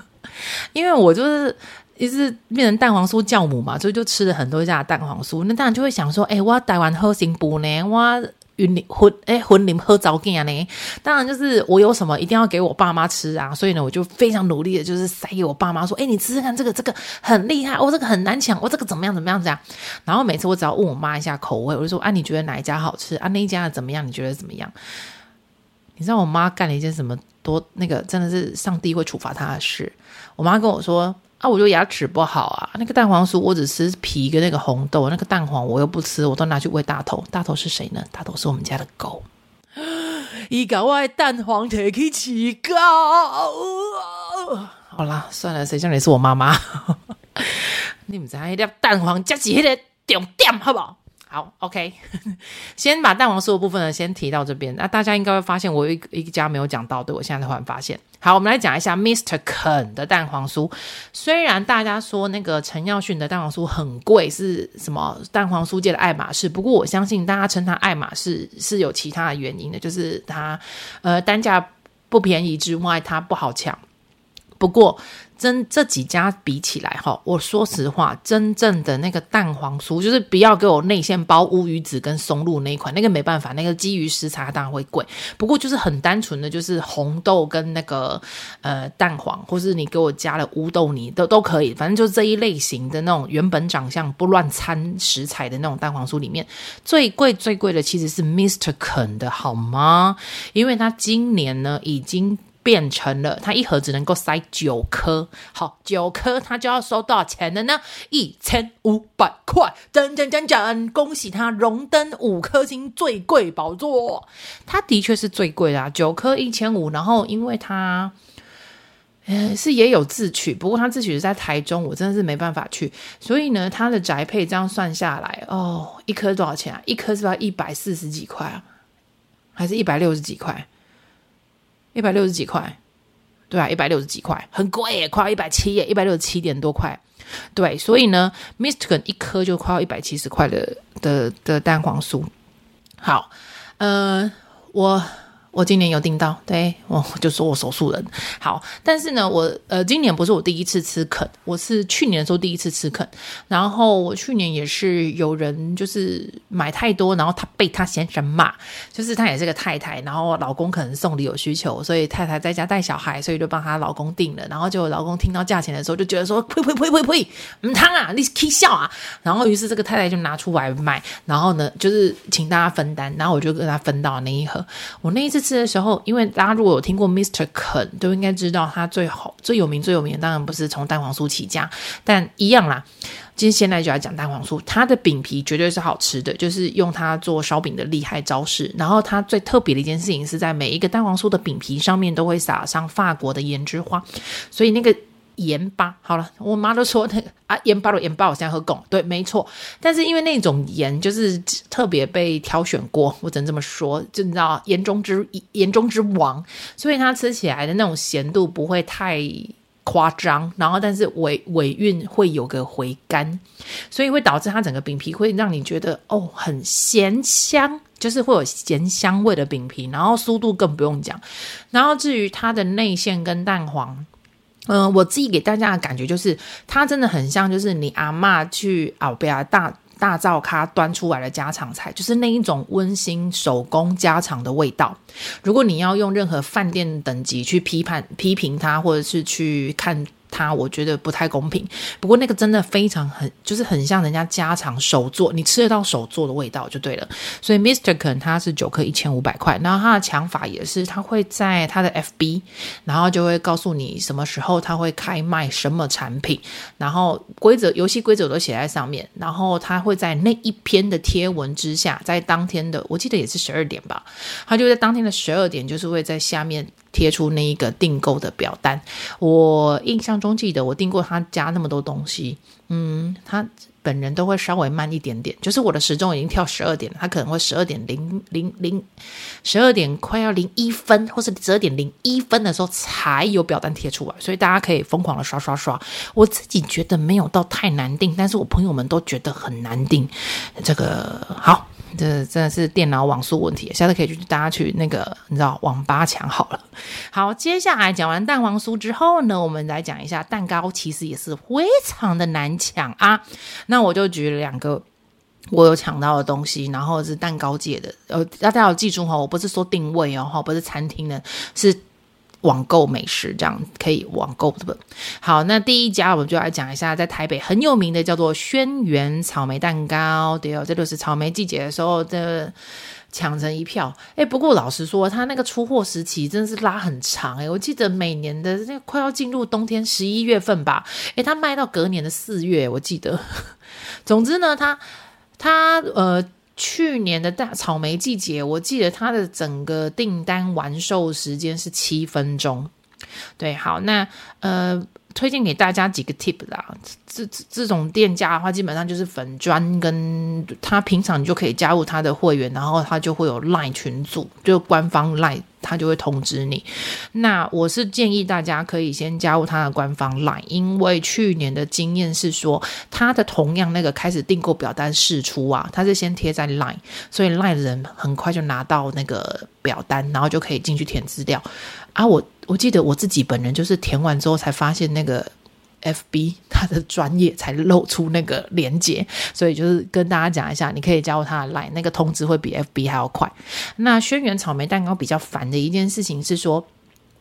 [SPEAKER 1] 因为我就是。一直变成蛋黄酥酵母嘛，所以就吃了很多家蛋黄酥。那当然就会想说，哎、欸，我台湾好幸福呢，我云林婚哎婚礼喝早点呢。当然就是我有什么一定要给我爸妈吃啊，所以呢，我就非常努力的，就是塞给我爸妈说，哎、你吃吃看这个，这个很厉害，我、哦、这个很难抢，我、哦、这个怎么样怎么样这样。然后每次我只要问我妈一下口味，我就说，啊，你觉得哪一家好吃？啊，那一家怎么样？你觉得怎么样？你知道我妈干了一件什么多那个真的是上帝会处罚她的事。我妈跟我说。啊，我就牙齿不好啊！那个蛋黄酥我只吃皮跟那个红豆，那个蛋黄我又不吃，我都拿去喂大头。大头是谁呢？大头是我们家的狗。一搞外蛋黄提起起高。好啦，算了，谁叫你是我妈妈？你们在一粒蛋黄加起那个重点，好不好？好，OK，先把蛋黄酥的部分呢，先提到这边。那大家应该会发现，我有一一家没有讲到，对，我现在突然发现。好，我们来讲一下 Mr. 肯的蛋黄酥。虽然大家说那个陈耀迅的蛋黄酥很贵，是什么蛋黄酥界的爱马仕，不过我相信大家称它爱马仕是有其他的原因的，就是它呃单价不便宜之外，它不好抢。不过。真这几家比起来哈，我说实话，真正的那个蛋黄酥，就是不要给我内馅包乌鱼子跟松露那一款，那个没办法，那个基于食材当然会贵。不过就是很单纯的就是红豆跟那个呃蛋黄，或是你给我加了乌豆泥都都可以，反正就是这一类型的那种原本长相不乱掺食材的那种蛋黄酥里面，最贵最贵的其实是 Mr. 肯的好吗？因为它今年呢已经。变成了，它一盒只能够塞九颗，好，九颗它就要收多少钱了呢？一千五百块，真真真真，恭喜他荣登五颗星最贵宝座，它的确是最贵的啊，九颗一千五，然后因为它，呃，是也有自取，不过它自取是在台中，我真的是没办法去，所以呢，它的宅配这样算下来，哦，一颗多少钱啊？一颗是不是要一百四十几块啊？还是一百六十几块？一百六十几块，对啊，一百六十几块，很贵耶，快要一百七耶，一百六十七点多块，对，所以呢，Mistkin 一颗就快要一百七十块的的的蛋黄酥。好，呃，我。我今年有订到，对，我就说我手速人。好，但是呢，我呃，今年不是我第一次吃肯，我是去年的时候第一次吃肯，然后我去年也是有人就是买太多，然后他被他先生骂，就是他也是个太太，然后老公可能送礼有需求，所以太太在家带小孩，所以就帮她老公订了，然后就老公听到价钱的时候就觉得说呸呸呸呸呸，唔汤啊，你起笑啊，然后于是这个太太就拿出来卖，然后呢就是请大家分担，然后我就跟他分到那一盒，我那一次。吃的时候，因为大家如果有听过 Mr. 肯，都应该知道他最好、最有名、最有名当然不是从蛋黄酥起家，但一样啦。今天现在就要讲蛋黄酥，它的饼皮绝对是好吃的，就是用它做烧饼的厉害招式。然后它最特别的一件事情是在每一个蛋黄酥的饼皮上面都会撒上法国的胭脂花，所以那个。盐巴好了，我妈都说那个啊，盐巴的盐巴，我现在喝拱，对，没错。但是因为那种盐就是特别被挑选过，我只能这么说，就你知道盐中之盐中之王，所以它吃起来的那种咸度不会太夸张，然后但是尾尾韵会有个回甘，所以会导致它整个饼皮会让你觉得哦很咸香，就是会有咸香味的饼皮，然后酥度更不用讲。然后至于它的内馅跟蛋黄。嗯、我自己给大家的感觉就是，它真的很像，就是你阿嬷去澳贝啊大大灶咖端出来的家常菜，就是那一种温馨手工家常的味道。如果你要用任何饭店等级去批判批评它，或者是去看。它我觉得不太公平，不过那个真的非常很，就是很像人家家常手做，你吃得到手做的味道就对了。所以 Mr. 肯它是九克一千五百块，然后它的抢法也是，它会在它的 FB，然后就会告诉你什么时候它会开卖什么产品，然后规则游戏规则都写在上面，然后它会在那一篇的贴文之下，在当天的我记得也是十二点吧，它就在当天的十二点，就是会在下面。贴出那一个订购的表单，我印象中记得我订过他家那么多东西，嗯，他本人都会稍微慢一点点，就是我的时钟已经跳十二点了，他可能会十二点零零零，十二点快要零一分，或是十二点零一分的时候才有表单贴出来，所以大家可以疯狂的刷刷刷。我自己觉得没有到太难订，但是我朋友们都觉得很难订。这个好。这真的是电脑网速问题，下次可以去大家去那个你知道网吧抢好了。好，接下来讲完蛋黄酥之后呢，我们来讲一下蛋糕，其实也是非常的难抢啊。那我就举了两个我有抢到的东西，然后是蛋糕界的，呃，大家要记住哈，我不是说定位哦，不是餐厅的，是。网购美食这样可以网购的。好，那第一家我们就来讲一下，在台北很有名的叫做轩辕草莓蛋糕。对哦，这就是草莓季节的时候的抢成一票。哎，不过老实说，它那个出货时期真的是拉很长。哎，我记得每年的那快要进入冬天十一月份吧，哎，它卖到隔年的四月，我记得。总之呢，它它呃。去年的大草莓季节，我记得它的整个订单完售时间是七分钟。对，好，那呃。推荐给大家几个 tip 啦，这这这种店家的话，基本上就是粉砖跟他平常你就可以加入他的会员，然后他就会有 line 群组，就官方 line 他就会通知你。那我是建议大家可以先加入他的官方 line，因为去年的经验是说，他的同样那个开始订购表单释出啊，他是先贴在 line，所以 line 的人很快就拿到那个表单，然后就可以进去填资料啊，我。我记得我自己本人就是填完之后才发现那个 FB 它 的专业才露出那个连接，所以就是跟大家讲一下，你可以加入他的 LINE，那个通知会比 FB 还要快。那轩辕草莓蛋糕比较烦的一件事情是说，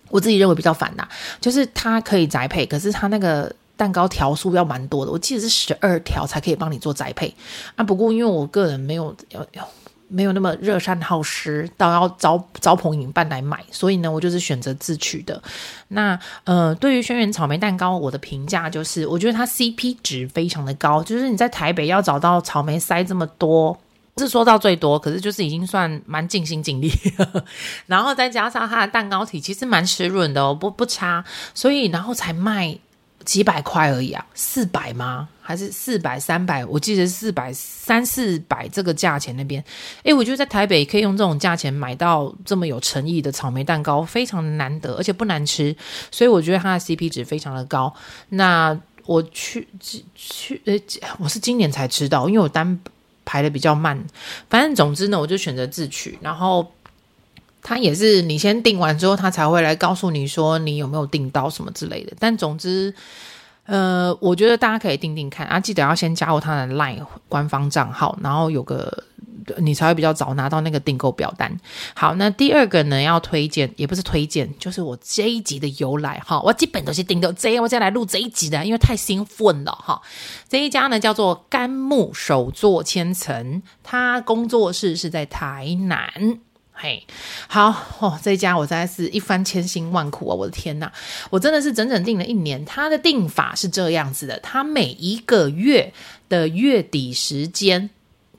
[SPEAKER 1] 我自己认为比较烦呐，就是它可以宅配，可是它那个蛋糕条数要蛮多的，我记得是十二条才可以帮你做宅配啊。不过因为我个人没有要要。没有那么热善好施，到要招招朋引伴来买，所以呢，我就是选择自取的。那呃，对于轩辕草莓蛋糕，我的评价就是，我觉得它 CP 值非常的高。就是你在台北要找到草莓塞这么多，是说到最多，可是就是已经算蛮尽心尽力。然后再加上它的蛋糕体其实蛮湿润的哦，不不差，所以然后才卖。几百块而已啊，四百吗？还是四百、三百？我记得四百、三四百这个价钱那边。诶，我觉得在台北可以用这种价钱买到这么有诚意的草莓蛋糕，非常难得，而且不难吃，所以我觉得它的 CP 值非常的高。那我去去诶，我是今年才吃到，因为我单排的比较慢。反正总之呢，我就选择自取，然后。他也是你先订完之后，他才会来告诉你说你有没有订到什么之类的。但总之，呃，我觉得大家可以订订看啊，记得要先加入他的 LINE 官方账号，然后有个你才会比较早拿到那个订购表单。好，那第二个呢，要推荐也不是推荐，就是我这一集的由来哈。我基本都是订到这，我再来录这一集的，因为太兴奋了哈。这一家呢叫做甘木手作千层，他工作室是在台南。嘿，好哦，这一家我真的是一番千辛万苦啊！我的天呐，我真的是整整订了一年。他的订法是这样子的，他每一个月的月底时间，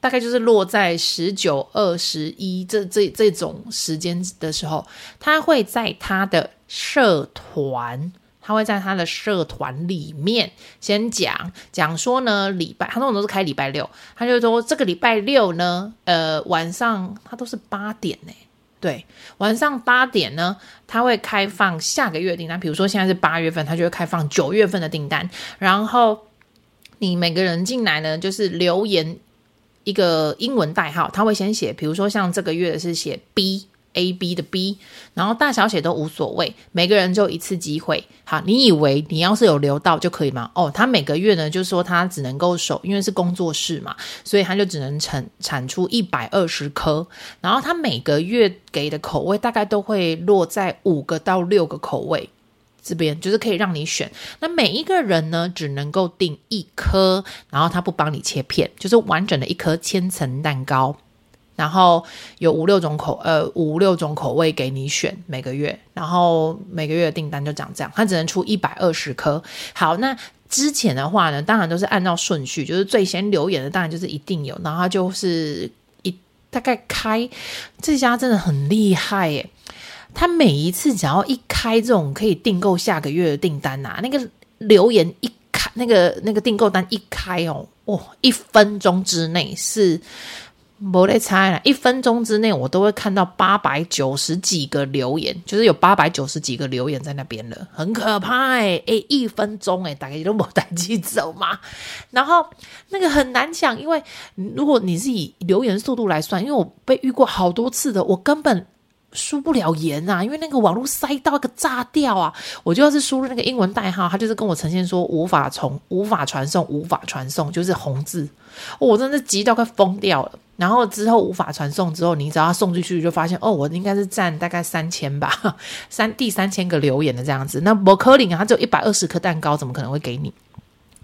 [SPEAKER 1] 大概就是落在十九、二十一这这这种时间的时候，他会在他的社团。他会在他的社团里面先讲讲说呢，礼拜他通常都是开礼拜六，他就说这个礼拜六呢，呃，晚上他都是八点呢，对，晚上八点呢，他会开放下个月订单，比如说现在是八月份，他就会开放九月份的订单，然后你每个人进来呢，就是留言一个英文代号，他会先写，比如说像这个月是写 B。A B 的 B，然后大小写都无所谓，每个人就一次机会。好，你以为你要是有留到就可以吗？哦，他每个月呢，就是说他只能够收，因为是工作室嘛，所以他就只能产产出一百二十颗。然后他每个月给的口味大概都会落在五个到六个口味，这边就是可以让你选。那每一个人呢，只能够订一颗，然后他不帮你切片，就是完整的一颗千层蛋糕。然后有五六种口，呃，五六种口味给你选每个月，然后每个月的订单就长这样，它只能出一百二十颗。好，那之前的话呢，当然都是按照顺序，就是最先留言的，当然就是一定有，然后就是一大概开这家真的很厉害耶，他每一次只要一开这种可以订购下个月的订单啊，那个留言一开，那个那个订购单一开哦，哦，一分钟之内是。没得猜了，一分钟之内我都会看到八百九十几个留言，就是有八百九十几个留言在那边了，很可怕哎、欸！哎，一分钟哎，大概都没带机走嘛。然后那个很难讲，因为如果你是以留言速度来算，因为我被遇过好多次的，我根本。输不了言啊，因为那个网络塞到一个炸掉啊！我就要是输入那个英文代号，它就是跟我呈现说无法从无法传送，无法传送，就是红字。我真的急到快疯掉了。然后之后无法传送之后，你只要送出去，就发现哦，我应该是占大概三千吧，三第三千个留言的这样子。那伯克林啊，他只有一百二十颗蛋糕，怎么可能会给你？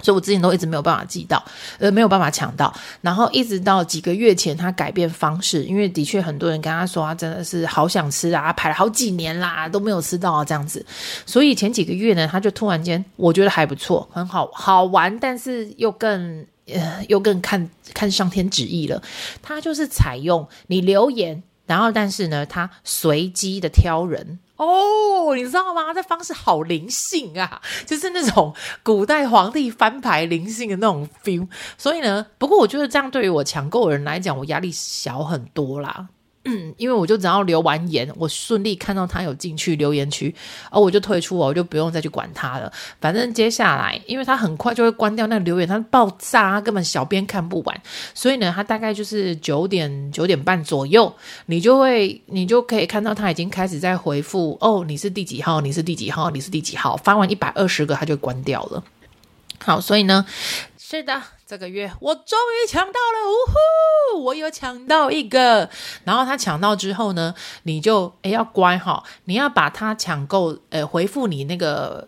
[SPEAKER 1] 所以我之前都一直没有办法寄到，呃，没有办法抢到，然后一直到几个月前，他改变方式，因为的确很多人跟他说，他真的是好想吃啊，排了好几年啦，都没有吃到啊，这样子。所以前几个月呢，他就突然间，我觉得还不错，很好好玩，但是又更呃，又更看看上天旨意了。他就是采用你留言，然后但是呢，他随机的挑人。哦，你知道吗？这方式好灵性啊，就是那种古代皇帝翻牌灵性的那种 feel。所以呢，不过我觉得这样对于我抢购的人来讲，我压力小很多啦。因为我就只要留完言，我顺利看到他有进去留言区，哦，我就退出，我就不用再去管他了。反正接下来，因为他很快就会关掉那留言，他爆炸，根本小编看不完。所以呢，他大概就是九点九点半左右，你就会你就可以看到他已经开始在回复。哦，你是第几号？你是第几号？你是第几号？发完一百二十个，他就关掉了。好，所以呢，是的。这个月我终于抢到了，呜呼！我有抢到一个，然后他抢到之后呢，你就诶要乖哈，你要把他抢购，呃，回复你那个。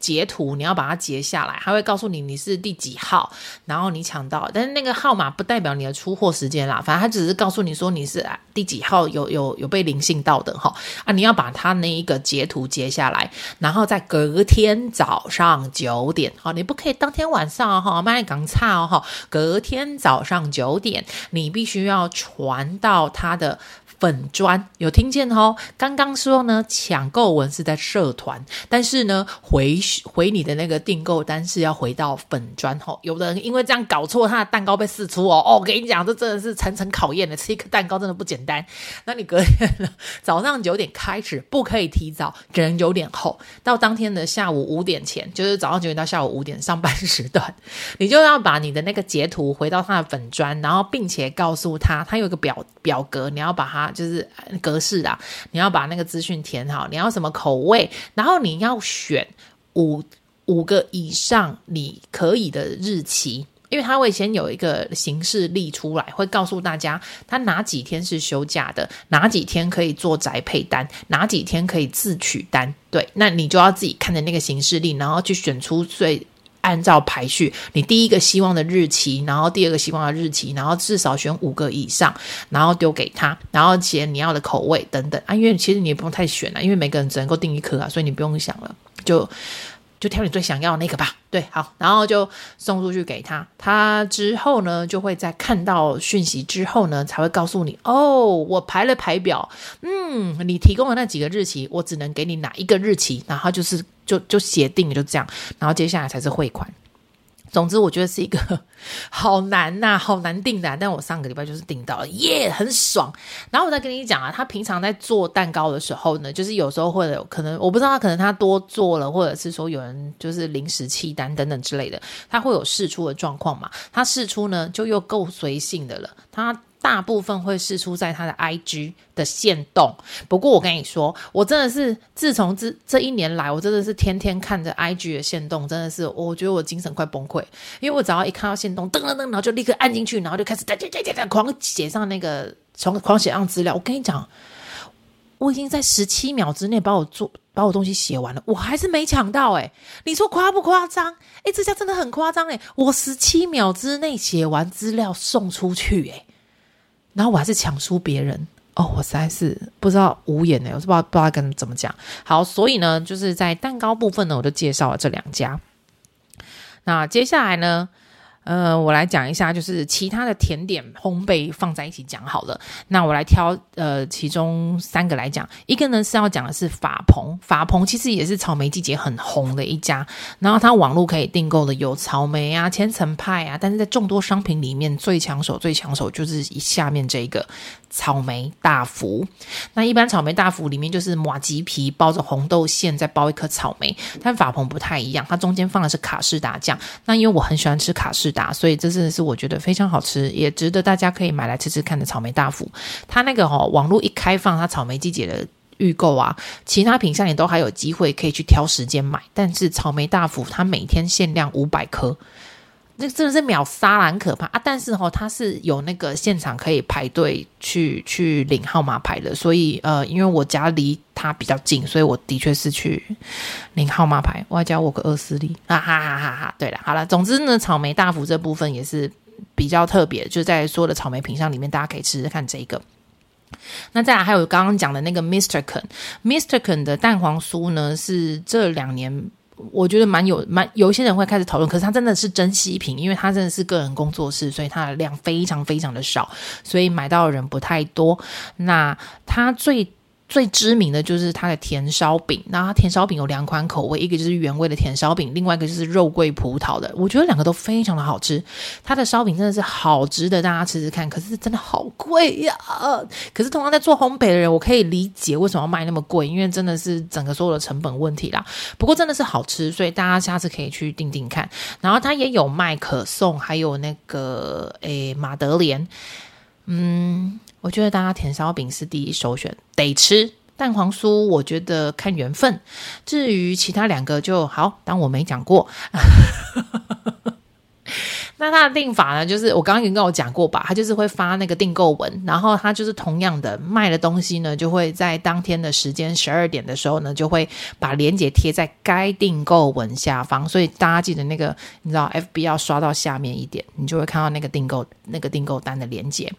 [SPEAKER 1] 截图你要把它截下来，他会告诉你你是第几号，然后你抢到，但是那个号码不代表你的出货时间啦，反正他只是告诉你说你是第几号有有有被灵性到的哈啊，你要把它那一个截图截下来，然后在隔天早上九点，好，你不可以当天晚上哈，卖港差哦哈，隔天早上九点，你必须要传到他的。粉砖有听见哦？刚刚说呢，抢购文是在社团，但是呢，回回你的那个订购单是要回到粉砖哦。有的人因为这样搞错，他的蛋糕被释出哦。哦，我跟你讲，这真的是层层考验的，吃一颗蛋糕真的不简单。那你隔天早上九点开始，不可以提早，只能九点后，到当天的下午五点前，就是早上九点到下午五点上班时段，你就要把你的那个截图回到他的粉砖，然后并且告诉他，他有一个表表格，你要把它。就是格式啊，你要把那个资讯填好，你要什么口味，然后你要选五五个以上你可以的日期，因为他会先有一个行事历出来，会告诉大家他哪几天是休假的，哪几天可以做宅配单，哪几天可以自取单。对，那你就要自己看着那个行事历，然后去选出最。按照排序，你第一个希望的日期，然后第二个希望的日期，然后至少选五个以上，然后丢给他，然后写你要的口味等等啊。因为其实你也不用太选了，因为每个人只能够订一颗啊，所以你不用想了，就。就挑你最想要的那个吧，对，好，然后就送出去给他，他之后呢，就会在看到讯息之后呢，才会告诉你，哦，我排了排表，嗯，你提供的那几个日期，我只能给你哪一个日期，然后就是就就写定了，就这样，然后接下来才是汇款。总之，我觉得是一个 好难呐、好难订的、但我上个礼拜就是订到了，耶、很爽。然后我再跟你讲啊，他平常在做蛋糕的时候呢，就是有时候会有可能，我不知道他可能他多做了，或者是说有人就是临时弃单等等之类的，他会有试出的状况嘛？他试出呢，就又够随性的了，他。大部分会释出在他的 IG 的限动，不过我跟你说，我真的是自从这这一年来，我真的是天天看着 IG 的限动，真的是我觉得我精神快崩溃，因为我只要一看到限动，噔噔噔，然后就立刻按进去，然后就开始哒哒哒哒哒狂写上那个从狂写上资料。我跟你讲，我已经在十七秒之内把我做把我东西写完了，我还是没抢到哎、你说夸不夸张？哎，这下真的很夸张哎，我十七秒之内写完资料送出去哎。然后我还是抢输别人哦，我实在是不知道无言呢，我是不知道不知道跟怎么讲。好，所以呢，就是在蛋糕部分呢，我就介绍了这两家。那接下来呢，呃，我来讲一下，就是其他的甜点烘焙放在一起讲好了。那我来挑呃其中三个来讲，一个呢是要讲的是法鹏，法鹏其实也是草莓季节很红的一家，然后它网络可以订购的有草莓啊、千层派啊，但是在众多商品里面最抢手、最抢手就是下面这个。草莓大福，那一般草莓大福里面就是马吉皮包着红豆馅，再包一颗草莓。但法鹏不太一样，它中间放的是卡士达酱。那因为我很喜欢吃卡士所以这真的是我觉得非常好吃，也值得大家可以买来吃吃看的草莓大福。它那个哦，网络一开放，它草莓季节的预购啊，其他品相也都还有机会可以去挑时间买。但是草莓大福它每天限量五百颗。那真的是秒杀了，很可怕啊！但是哈、哦，它是有那个现场可以排队去去领号码牌的，所以呃，因为我家离它比较近，所以我的确是去领号码牌。外加我个二斯利，哈哈哈哈哈！对了，好了，总之呢，草莓大福这部分也是比较特别，就在所有的草莓品相里面，大家可以吃吃看这个。那再来还有刚刚讲的那个 Mister Ken，Mister Ken 的蛋黄酥呢，是这两年。我觉得蛮有蛮有一些人会开始讨论，可是它真的是珍稀品，因为它真的是个人工作室，所以它的量非常非常的少，所以买到的人不太多。那它最。最知名的就是它的甜烧饼，那它甜烧饼有两款口味，一个就是原味的甜烧饼，另外一个就是肉桂葡萄的。我觉得两个都非常的好吃。它的烧饼真的是好值得大家吃吃看，可是真的好贵呀！可是通常在做烘焙的人，我可以理解为什么要卖那么贵，因为真的是整个所有的成本问题啦。不过真的是好吃，所以大家下次可以去订订看。然后它也有卖可颂，还有那个诶马德莲，嗯。我觉得大家甜烧饼是第一首选，得吃蛋黄酥。我觉得看缘分，至于其他两个就好，当我没讲过。那他的订法呢？就是我刚刚已经跟我讲过吧，他就是会发那个订购文，然后他就是同样的卖的东西呢，就会在当天的时间十二点的时候呢，就会把链接贴在该订购文下方。所以大家记得那个，你知道 FB 要刷到下面一点，你就会看到那个订购那个订购单的链接。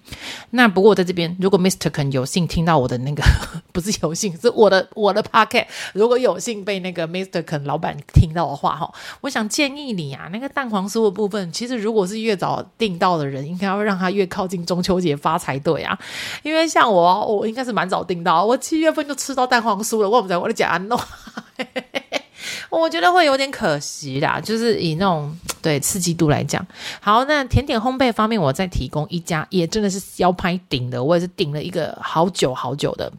[SPEAKER 1] 那不过我在这边，如果 Mr. Ken 有幸听到我的那个，不是有幸，是我的我的 Pocket 如果有幸被那个 Mr. Ken 老板听到的话，哈，我想建议你啊，那个蛋黄酥的部分，其实如如果是越早订到的人，应该要让他越靠近中秋节发才对啊！因为像我，我应该是蛮早订到，我七月份就吃到蛋黄酥了。我不知道我的假弄，我觉得会有点可惜啦。就是以那种对刺激度来讲，好，那甜点烘焙方面，我再提供一家，也真的是要拍顶的，我也是顶了一个好久好久的。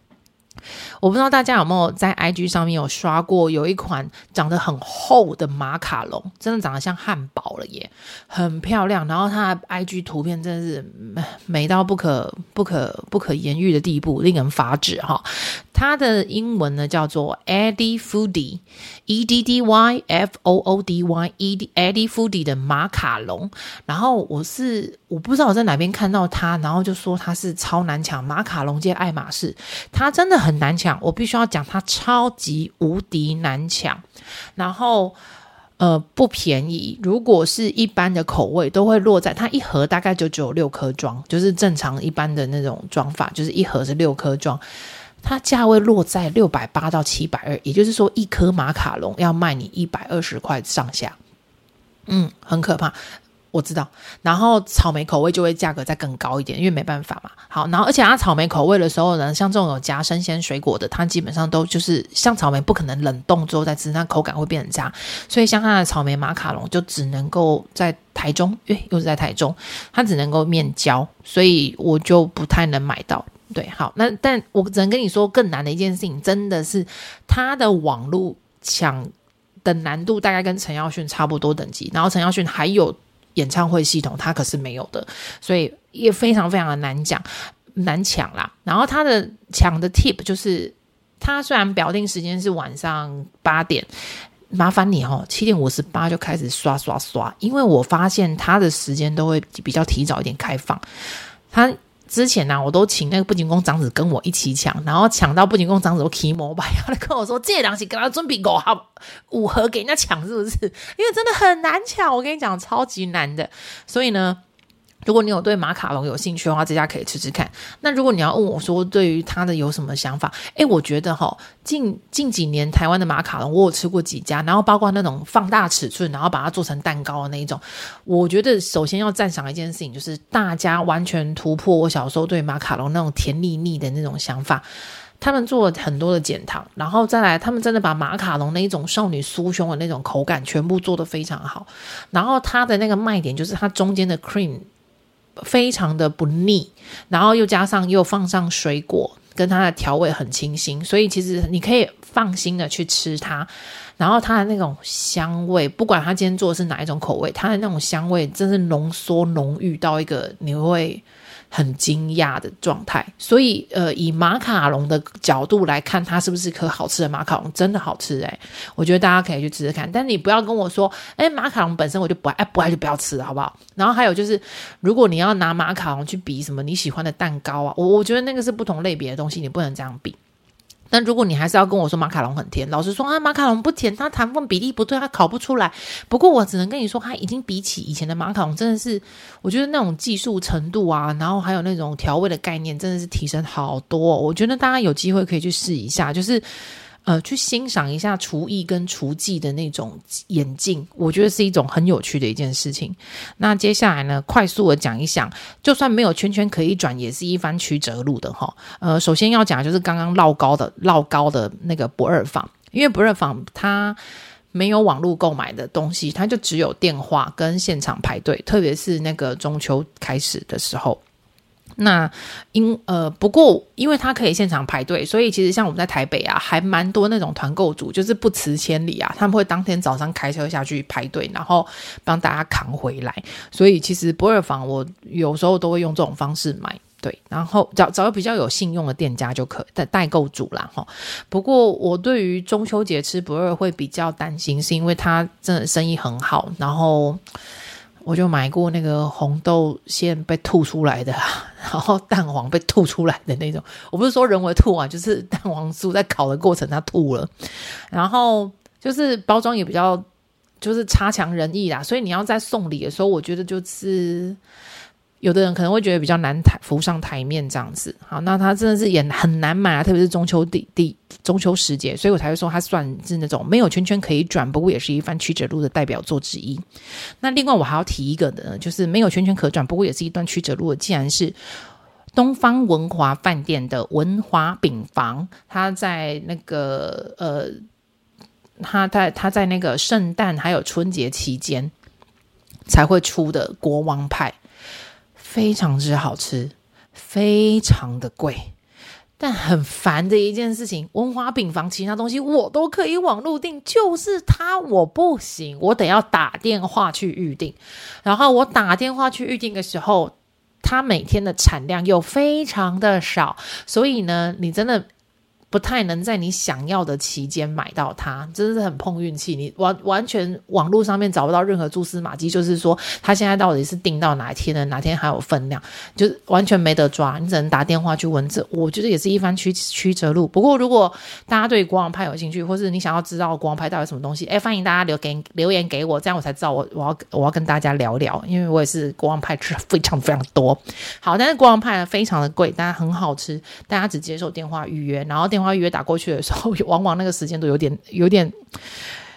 [SPEAKER 1] 我不知道大家有没有在 IG 上面有刷过，有一款长得很厚的马卡龙，真的长得像汉堡了耶，很漂亮。然后它的 IG 图片真的是美到不可不可不可言喻的地步，令人发指哈。它的英文呢叫做 Eddy Foodie，E D D Y F O O D Y，E D Eddy Foodie 的马卡龙。然后我是我不知道我在哪边看到它，然后就说它是超难抢马卡龙界爱马仕，它真的很难抢，我必须要讲它超级无敌难抢。然后呃不便宜，如果是一般的口味都会落在它一盒大概就只有六颗装，就是正常一般的那种装法，就是一盒是六颗装。它价位落在六百八到七百二，也就是说一颗马卡龙要卖你一百二十块上下，嗯，很可怕，我知道。然后草莓口味就会价格再更高一点，因为没办法嘛。好，然后而且它草莓口味的时候呢，像这种有加生鲜水果的，它基本上都就是像草莓不可能冷冻之后再吃，那口感会变很差。所以像它的草莓马卡龙就只能够在台中，诶，又是在台中，它只能够面交，所以我就不太能买到。对，好，那但我只能跟你说，更难的一件事情，真的是它的网络抢的难度大概跟陈耀迅差不多等级，然后陈耀迅还有演唱会系统，它可是没有的，所以也非常非常的难讲难抢啦。然后它的抢的 tip 就是，它虽然表定时间是晚上八点，麻烦你哦，七点五十八就开始刷刷刷，因为我发现它的时间都会比较提早一点开放，他。之前呢、我都请那个不景宫长子跟我一起抢，然后抢到不景宫长子都起膜拜，他跟我说这东西跟他准备五盒五盒给人家抢是不是？因为真的很难抢，我跟你讲超级难的。所以呢，如果你有对马卡龙有兴趣的话，这家可以吃吃看。那如果你要问我说对于它的有什么想法，诶，我觉得哈，近近几年台湾的马卡龙，我有吃过几家，然后包括那种放大尺寸，然后把它做成蛋糕的那一种，我觉得首先要赞赏一件事情，就是大家完全突破我小时候对马卡龙那种甜腻腻的那种想法。他们做了很多的减糖，然后再来，他们真的把马卡龙那一种少女酥胸的那种口感全部做得非常好。然后它的那个卖点就是它中间的 cream 非常的不腻，然后又加上又放上水果，跟它的调味很清新，所以其实你可以放心的去吃它。然后它的那种香味，不管它今天做的是哪一种口味，它的那种香味真是浓缩浓郁到一个你会。很惊讶的状态，所以呃，以马卡龙的角度来看，它是不是颗好吃的马卡龙？真的好吃诶、我觉得大家可以去吃吃看。但你不要跟我说，诶，马卡龙本身我就不爱，不爱就不要吃，好不好？然后还有就是，如果你要拿马卡龙去比什么你喜欢的蛋糕啊，我我觉得那个是不同类别的东西，你不能这样比。但如果你还是要跟我说马卡龙很甜，老实说啊，马卡龙不甜，它糖分比例不对，它烤不出来。不过我只能跟你说，它已经比起以前的马卡龙，真的是我觉得那种技术程度啊，然后还有那种调味的概念，真的是提升好多。我觉得大家有机会可以去试一下，就是。呃，去欣赏一下厨艺跟厨技的那种演进，我觉得是一种很有趣的一件事情。那接下来呢，快速的讲一讲，就算没有圈圈可以转，也是一番曲折路的哈。呃，首先要讲就是刚刚唠高的唠高的那个不二坊，因为不二坊它没有网络购买的东西，它就只有电话跟现场排队，特别是那个中秋开始的时候。那因呃，不过因为他可以现场排队，所以其实像我们在台北啊，还蛮多那种团购组，就是不辞千里啊，他们会当天早上开车下去排队，然后帮大家扛回来。所以其实不二坊我有时候都会用这种方式买，对，然后找找比较有信用的店家就可代代购组啦哈。不过我对于中秋节吃不二会比较担心，是因为他真的生意很好，然后。我就买过那个红豆馅被吐出来的，然后蛋黄被吐出来的那种。我不是说人为吐啊，就是蛋黄酥在烤的过程它吐了，然后就是包装也比较就是差强人意啦。所以你要在送礼的时候，我觉得就是。有的人可能会觉得比较难抬浮上台面这样子，好，那他真的是也很难买啊，特别是中秋地地中秋时节，所以我才会说它算是那种没有圈圈可以转，不过也是一番曲折路的代表作之一。那另外我还要提一个的呢，就是没有圈圈可转，不过也是一段曲折路的，既然是东方文华饭店的文华饼房，它在那个呃，它在它在那个圣诞还有春节期间才会出的国王派。非常之好吃，非常的贵，但很烦的一件事情。文华饼房其他东西我都可以网络订，就是它我不行，我得要打电话去预定。然后我打电话去预定的时候，它每天的产量又非常的少，所以呢，你真的。不太能在你想要的期间买到它，真的是很碰运气。你完完全网络上面找不到任何蛛丝马迹，就是说它现在到底是订到哪一天呢？哪天还有分量，就完全没得抓。你只能打电话去问。这我觉得也是一番曲曲折路。不过如果大家对国王派有兴趣，或是你想要知道国王派到底什么东西，哎，欢迎大家留给留言给我，这样我才知道我我要我要跟大家聊聊，因为我也是国王派吃非常非常多。好，但是国王派呢非常的贵，但很好吃，大家只接受电话预约，然后电话预约打过去的时候，往往那个时间都有点、有点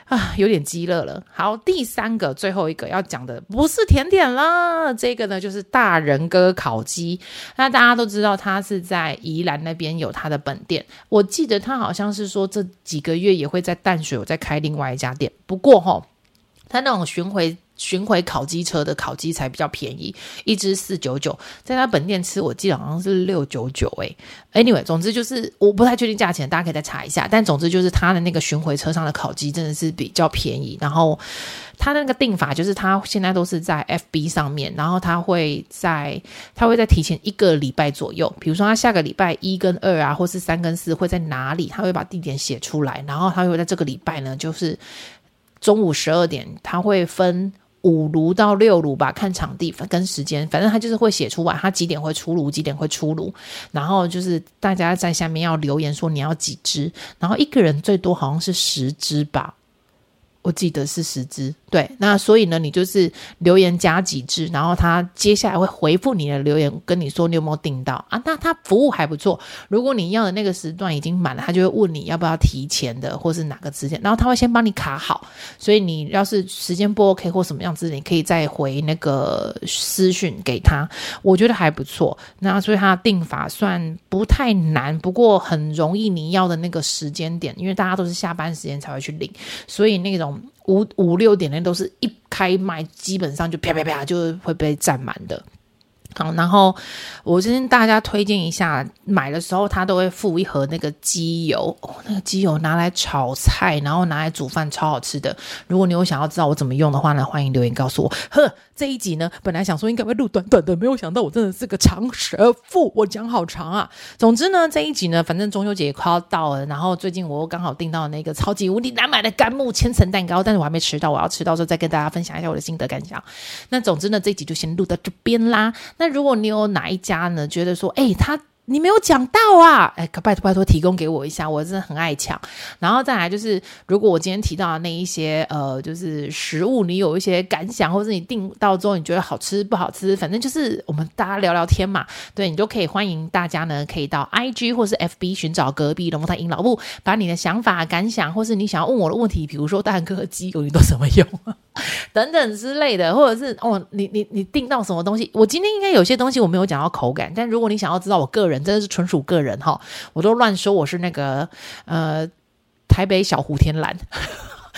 [SPEAKER 1] 啊，有点鸡肋了。好，第三个、最后一个要讲的不是甜点啦，这个呢就是大仁哥烤鸡。那大家都知道，他是在宜兰那边有他的本店。我记得他好像是说这几个月也会在淡水有在开另外一家店。不过齁，他那种巡回。巡回烤鸡车的烤鸡才比较便宜，一只四九九，在他本店吃，我记得好像是六九九诶。Anyway，总之就是我不太确定价钱，大家可以再查一下。但总之就是他的那个巡回车上的烤鸡真的是比较便宜。然后他那个订法就是他现在都是在 FB 上面，然后他会在他会在提前一个礼拜左右，比如说他下个礼拜一跟二啊，或是三跟四会在哪里，他会把地点写出来，然后他会在这个礼拜呢，就是中午十二点，他会分。五炉到六炉吧，看场地跟时间，反正他就是会写出来，他几点会出炉，几点会出炉，然后就是大家在下面要留言说你要几只，然后一个人最多好像是十只吧，我记得是十支，对，那所以呢，你就是留言加几支，然后他接下来会回复你的留言，跟你说你有没有订到啊？那他服务还不错，如果你要的那个时段已经满了，他就会问你要不要提前的，或是哪个时间，然后他会先帮你卡好，所以你要是时间不 OK 或什么样子，你可以再回那个私讯给他，我觉得还不错。那所以他的订法算不太难，不过很容易你要的那个时间点，因为大家都是下班时间才会去领，所以那种。五五六点那都是一开卖，基本上就啪啪啪就会被占满的。好，然后我先跟大家推荐一下，买的时候他都会附一盒那个鸡油哦，那个鸡油拿来炒菜，然后拿来煮饭，超好吃的。如果你有想要知道我怎么用的话呢，欢迎留言告诉我。呵，这一集呢，本来想说应该会录短短的，没有想到我真的是个长舌妇，我讲好长啊。总之呢，这一集呢，反正中秋节也快要到了，然后最近我又刚好订到那个超级无敌难买的干木千层蛋糕，但是我还没吃到，我要吃到时候再跟大家分享一下我的心得感想。那总之呢，这一集就先录到这边啦。那如果你有哪一家呢？觉得说，哎，他。你没有讲到啊！哎，拜托拜托，提供给我一下，我真的很爱抢。然后再来就是，如果我今天提到的那一些呃，就是食物，你有一些感想，或者你订到之后你觉得好吃不好吃，反正就是我们大家聊聊天嘛。对，你都可以欢迎大家呢，可以到 IG 或是 FB 寻找隔壁龙凤胎阴老布，把你的想法、感想，或是你想要问我的问题，比如说蛋哥鸡油你都怎么用 等等之类的，或者是哦，你你你订到什么东西？我今天应该有些东西我没有讲到口感，但如果你想要知道我个人。真的是纯属个人哈，我都乱说我是那个呃台北小胡天蓝。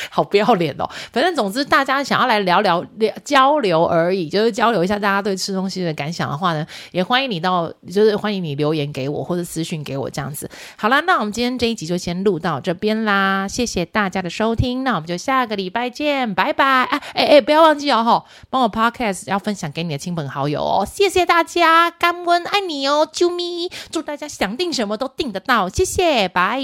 [SPEAKER 1] 好不要脸哦！反正总之，大家想要来聊聊聊交流而已，就是交流一下大家对吃东西的感想的话呢，也欢迎你到，就是欢迎你留言给我或者私讯给我这样子。好啦，那我们今天这一集就先录到这边啦，谢谢大家的收听，那我们就下个礼拜见，拜拜！哎哎哎，不要忘记哦，吼，帮我 Podcast 要分享给你的亲朋好友哦，谢谢大家，感恩爱你哦，啾咪，祝大家想订什么都订得到，谢谢，拜。